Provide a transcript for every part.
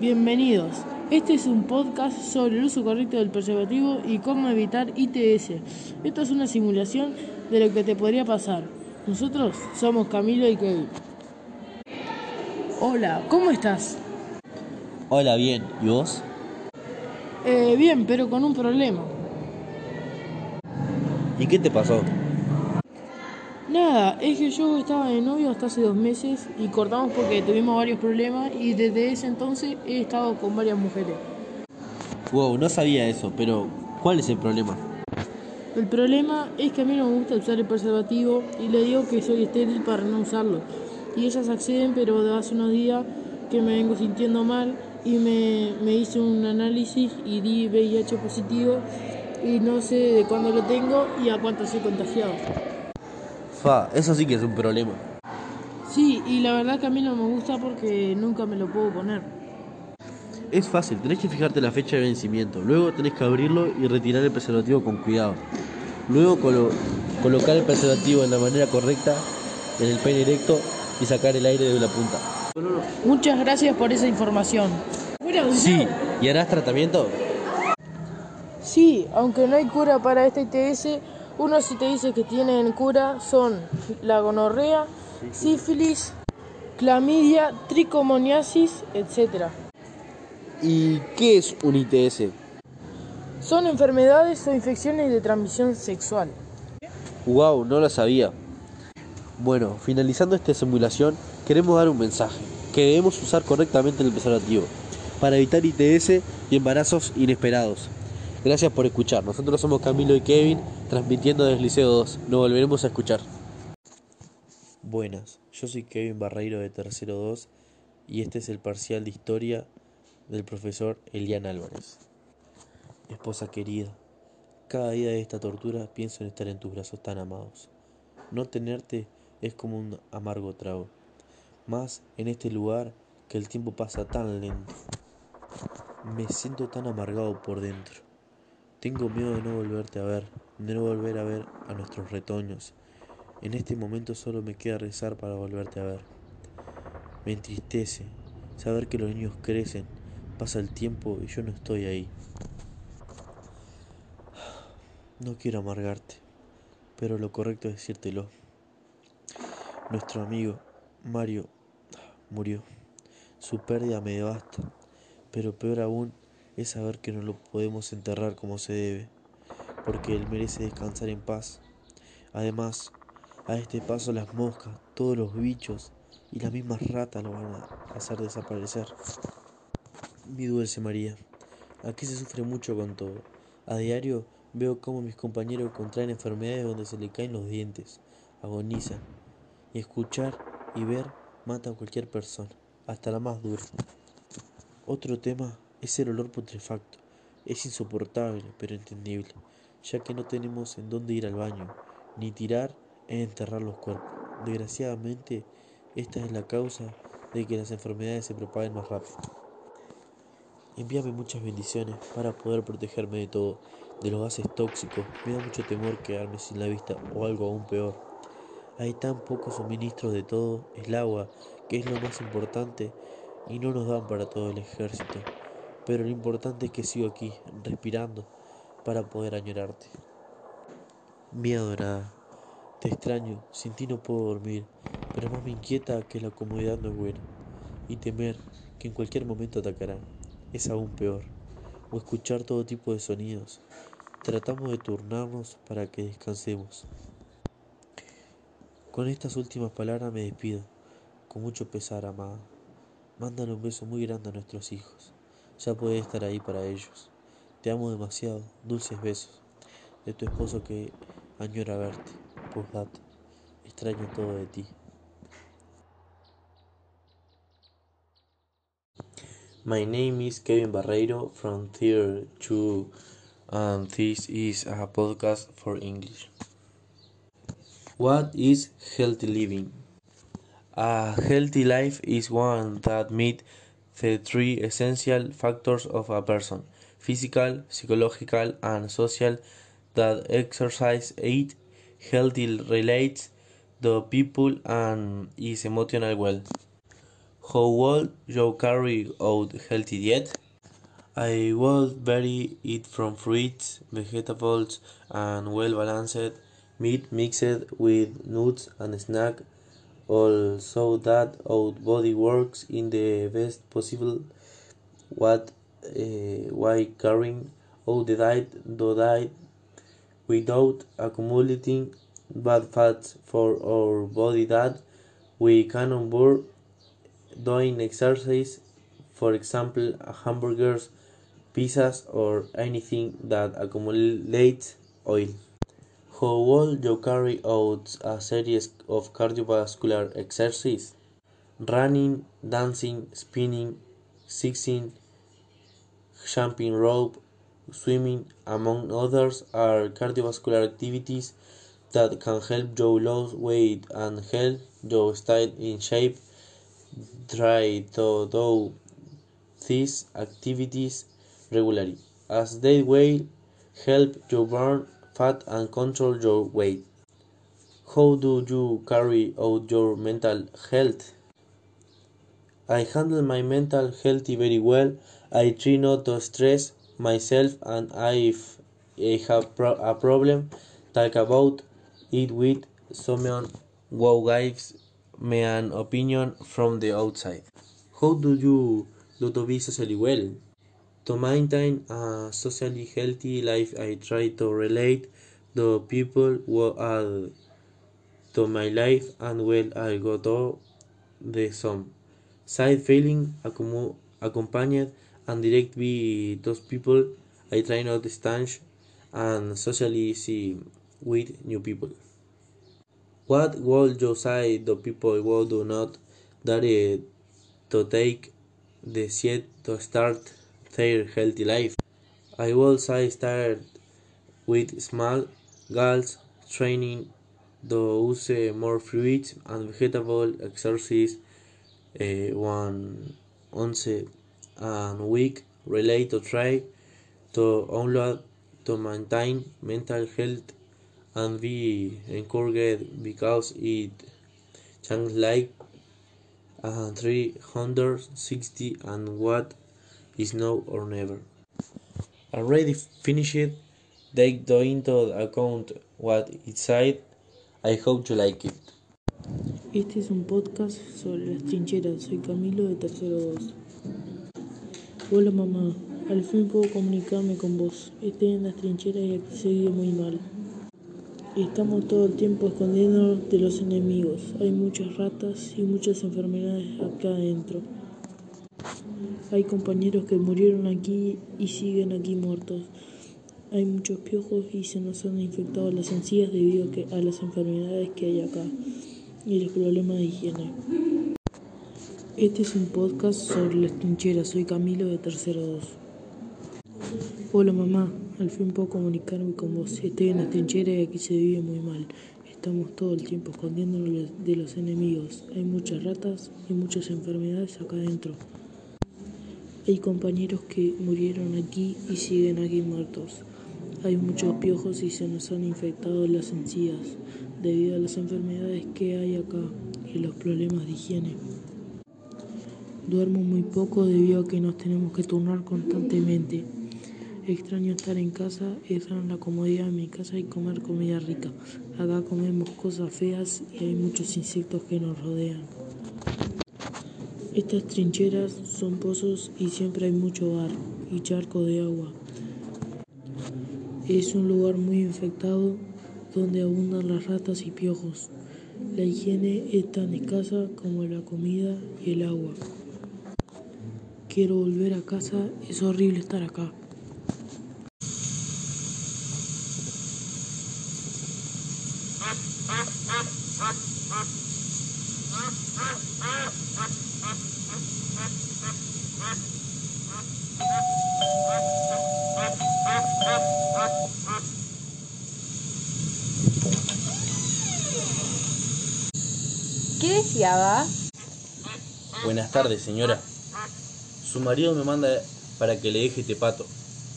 Bienvenidos. Este es un podcast sobre el uso correcto del preservativo y cómo evitar ITS. Esto es una simulación de lo que te podría pasar. Nosotros somos Camilo y Kevin. Hola, ¿cómo estás? Hola, bien. ¿Y vos? Eh, bien, pero con un problema. ¿Y qué te pasó? Nada, es que yo estaba de novio hasta hace dos meses y cortamos porque tuvimos varios problemas y desde ese entonces he estado con varias mujeres. Wow, no sabía eso, pero ¿cuál es el problema? El problema es que a mí no me gusta usar el preservativo y le digo que soy estéril para no usarlo. Y ellas acceden, pero de hace unos días que me vengo sintiendo mal y me, me hice un análisis y di VIH positivo y no sé de cuándo lo tengo y a cuánto soy contagiado. Fa, eso sí que es un problema. Sí, y la verdad que a mí no me gusta porque nunca me lo puedo poner. Es fácil, tenés que fijarte la fecha de vencimiento. Luego tenés que abrirlo y retirar el preservativo con cuidado. Luego colo- colocar el preservativo en la manera correcta en el peine directo y sacar el aire de la punta. Muchas gracias por esa información. Sí, ¿y harás tratamiento? Sí, aunque no hay cura para este ITS, uno si te dice que tienen cura son la gonorrea, sífilis, clamidia, tricomoniasis, etc. ¿Y qué es un ITS? Son enfermedades o infecciones de transmisión sexual. Wow, no lo sabía. Bueno, finalizando esta simulación, queremos dar un mensaje, que debemos usar correctamente el preservativo para evitar ITS y embarazos inesperados. Gracias por escuchar. Nosotros somos Camilo y Kevin, transmitiendo desde el Liceo 2. Nos volveremos a escuchar. Buenas, yo soy Kevin Barreiro de Tercero 2 y este es el parcial de historia del profesor Elian Álvarez. Esposa querida, cada día de esta tortura pienso en estar en tus brazos tan amados. No tenerte es como un amargo trago, más en este lugar que el tiempo pasa tan lento. Me siento tan amargado por dentro. Tengo miedo de no volverte a ver, de no volver a ver a nuestros retoños. En este momento solo me queda rezar para volverte a ver. Me entristece saber que los niños crecen, pasa el tiempo y yo no estoy ahí. No quiero amargarte, pero lo correcto es decírtelo. Nuestro amigo Mario murió. Su pérdida me devasta, pero peor aún es saber que no lo podemos enterrar como se debe, porque él merece descansar en paz. Además, a este paso las moscas, todos los bichos y las mismas ratas lo van a hacer desaparecer. Mi dulce María, aquí se sufre mucho con todo. A diario veo cómo mis compañeros contraen enfermedades donde se le caen los dientes, agonizan. Y escuchar y ver mata a cualquier persona, hasta la más dura. Otro tema es el olor putrefacto. Es insoportable, pero entendible, ya que no tenemos en dónde ir al baño, ni tirar e enterrar los cuerpos. Desgraciadamente, esta es la causa de que las enfermedades se propaguen más rápido. Envíame muchas bendiciones para poder protegerme de todo, de los gases tóxicos. Me da mucho temor quedarme sin la vista o algo aún peor. Hay tan pocos suministros de todo, el agua, que es lo más importante, y no nos dan para todo el ejército. Pero lo importante es que sigo aquí, respirando, para poder añorarte. Mi adorada, te extraño, sin ti no puedo dormir, pero más me inquieta que la comodidad no es buena, y temer que en cualquier momento atacarán es aún peor, o escuchar todo tipo de sonidos. Tratamos de turnarnos para que descansemos. Con estas últimas palabras me despido, con mucho pesar, amada. Mándale un beso muy grande a nuestros hijos. Ya puedes estar ahí para ellos. Te amo demasiado. Dulces besos. De tu esposo que añora verte. Postdata. Extraño todo de ti. My name is Kevin Barreiro from Tier 2 and this is a podcast for English. What is healthy living? A healthy life is one that meets the three essential factors of a person physical, psychological, and social that exercise it healthy relates the people and is emotional well. How would you carry out healthy diet? I will vary it from fruits, vegetables, and well-balanced meat mixed with nuts and snacks, all so that our body works in the best possible what uh, while carrying out the diet, the diet without accumulating bad fats for our body that we can burn doing exercise, for example, hamburgers, pizzas, or anything that accumulates oil. How would you carry out a series of cardiovascular exercises? Running, dancing, spinning, sixing, jumping rope, swimming, among others, are cardiovascular activities that can help you lose weight and help you stay in shape. Try to do these activities regularly, as they will help you burn fat and control your weight. How do you carry out your mental health? I handle my mental health very well. I try not to stress myself and if I have pro a problem, talk about it with someone who gives me an opinion from the outside. How do you do to be socially well? To maintain a socially healthy life, I try to relate to people who add to my life and when I go to the some side feeling accompanied and direct by those people, I try not to stand and socially see with new people. What would you say to people who do not dare to take the seat to start their healthy life? I would say start with small goals, training to use more fruits and vegetable exercise uh, one once a week, relate to try to unload to maintain mental health and be encouraged because it changes like uh, 360 and what is now or never. Already finished, take into account what it said. I hope you like it. Este es un podcast sobre las trincheras. Soy Camilo de Tercero 2. Hola mamá, al fin puedo comunicarme con vos. Estoy en las trincheras y aquí se vive muy mal. Estamos todo el tiempo escondiéndonos de los enemigos. Hay muchas ratas y muchas enfermedades acá adentro. Hay compañeros que murieron aquí y siguen aquí muertos. Hay muchos piojos y se nos han infectado las encías debido a las enfermedades que hay acá y los problemas de higiene. Este es un podcast sobre las trincheras. Soy Camilo de Tercero 2. Hola mamá, al fin puedo comunicarme con vos. Estoy en las trincheras y aquí se vive muy mal. Estamos todo el tiempo escondiéndonos de los enemigos. Hay muchas ratas y muchas enfermedades acá adentro. Hay compañeros que murieron aquí y siguen aquí muertos. Hay muchos piojos y se nos han infectado las encías debido a las enfermedades que hay acá y los problemas de higiene. Duermo muy poco debido a que nos tenemos que turnar constantemente. Extraño estar en casa, estar en la comodidad de mi casa y comer comida rica. Acá comemos cosas feas y hay muchos insectos que nos rodean. Estas trincheras son pozos y siempre hay mucho bar y charco de agua. Es un lugar muy infectado donde abundan las ratas y piojos. La higiene es tan escasa como la comida y el agua. Quiero volver a casa, es horrible estar acá. ¿Qué deseaba? Buenas tardes, señora. Su marido me manda para que le deje este pato,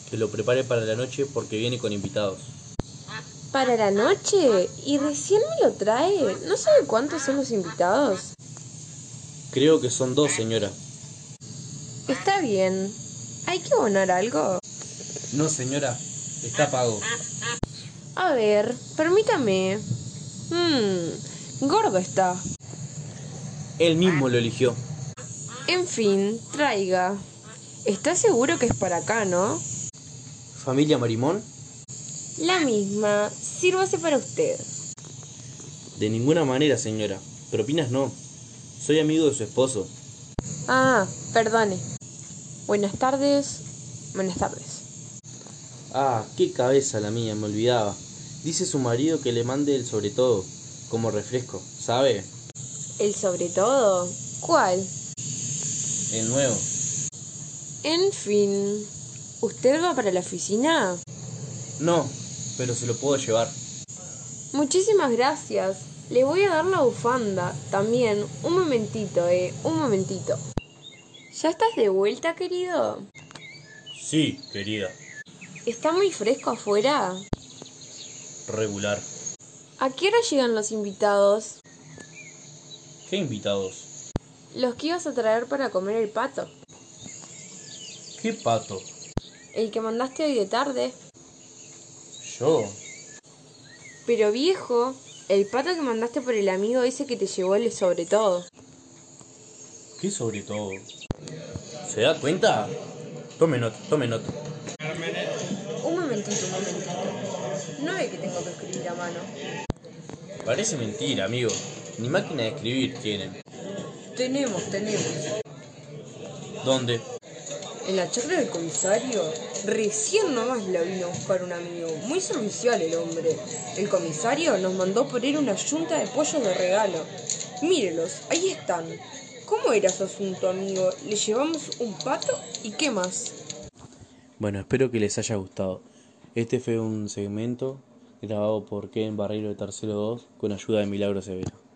que lo prepare para la noche porque viene con invitados. ¿Para la noche? ¿Y recién me lo trae? ¿No sabe cuántos son los invitados? Creo que son dos, señora. Está bien. ¿Hay que abonar algo? No, señora. Está pago. A ver, permítame. Mmm, gordo está. Él mismo lo eligió. En fin, traiga. ¿Está seguro que es para acá, no? ¿Familia Marimón? La misma. Sírvase para usted. De ninguna manera, señora. Propinas no. Soy amigo de su esposo. Ah, perdone. Buenas tardes. Buenas tardes. Ah, qué cabeza la mía, me olvidaba. Dice su marido que le mande el sobre todo, como refresco, ¿sabe? ¿El sobre todo? ¿Cuál? El nuevo. En fin. ¿Usted va para la oficina? No, pero se lo puedo llevar. Muchísimas gracias. Le voy a dar la bufanda. También. Un momentito, eh. Un momentito. ¿Ya estás de vuelta, querido? Sí, querida. ¿Está muy fresco afuera? Regular. ¿A qué hora llegan los invitados? ¿Qué invitados? Los que ibas a traer para comer el pato. ¿Qué pato? El que mandaste hoy de tarde. ¿Yo? Pero viejo, el pato que mandaste por el amigo ese que te llevó el sobre todo. ¿Qué sobre todo? ¿Se da cuenta? Tome nota, tome nota. Un momentito, un momentito. No ve que tengo que escribir a mano. Parece mentira, amigo. Ni máquina de escribir tienen. Tenemos, tenemos. ¿Dónde? En la chacra del comisario, recién nomás la vino a buscar un amigo. Muy servicial el hombre. El comisario nos mandó poner una yunta de pollos de regalo. Mírelos, ahí están. ¿Cómo era su asunto, amigo? ¿Le llevamos un pato y qué más? Bueno, espero que les haya gustado. Este fue un segmento grabado por Ken Barreiro de Tercero 2 con ayuda de Milagro Severo.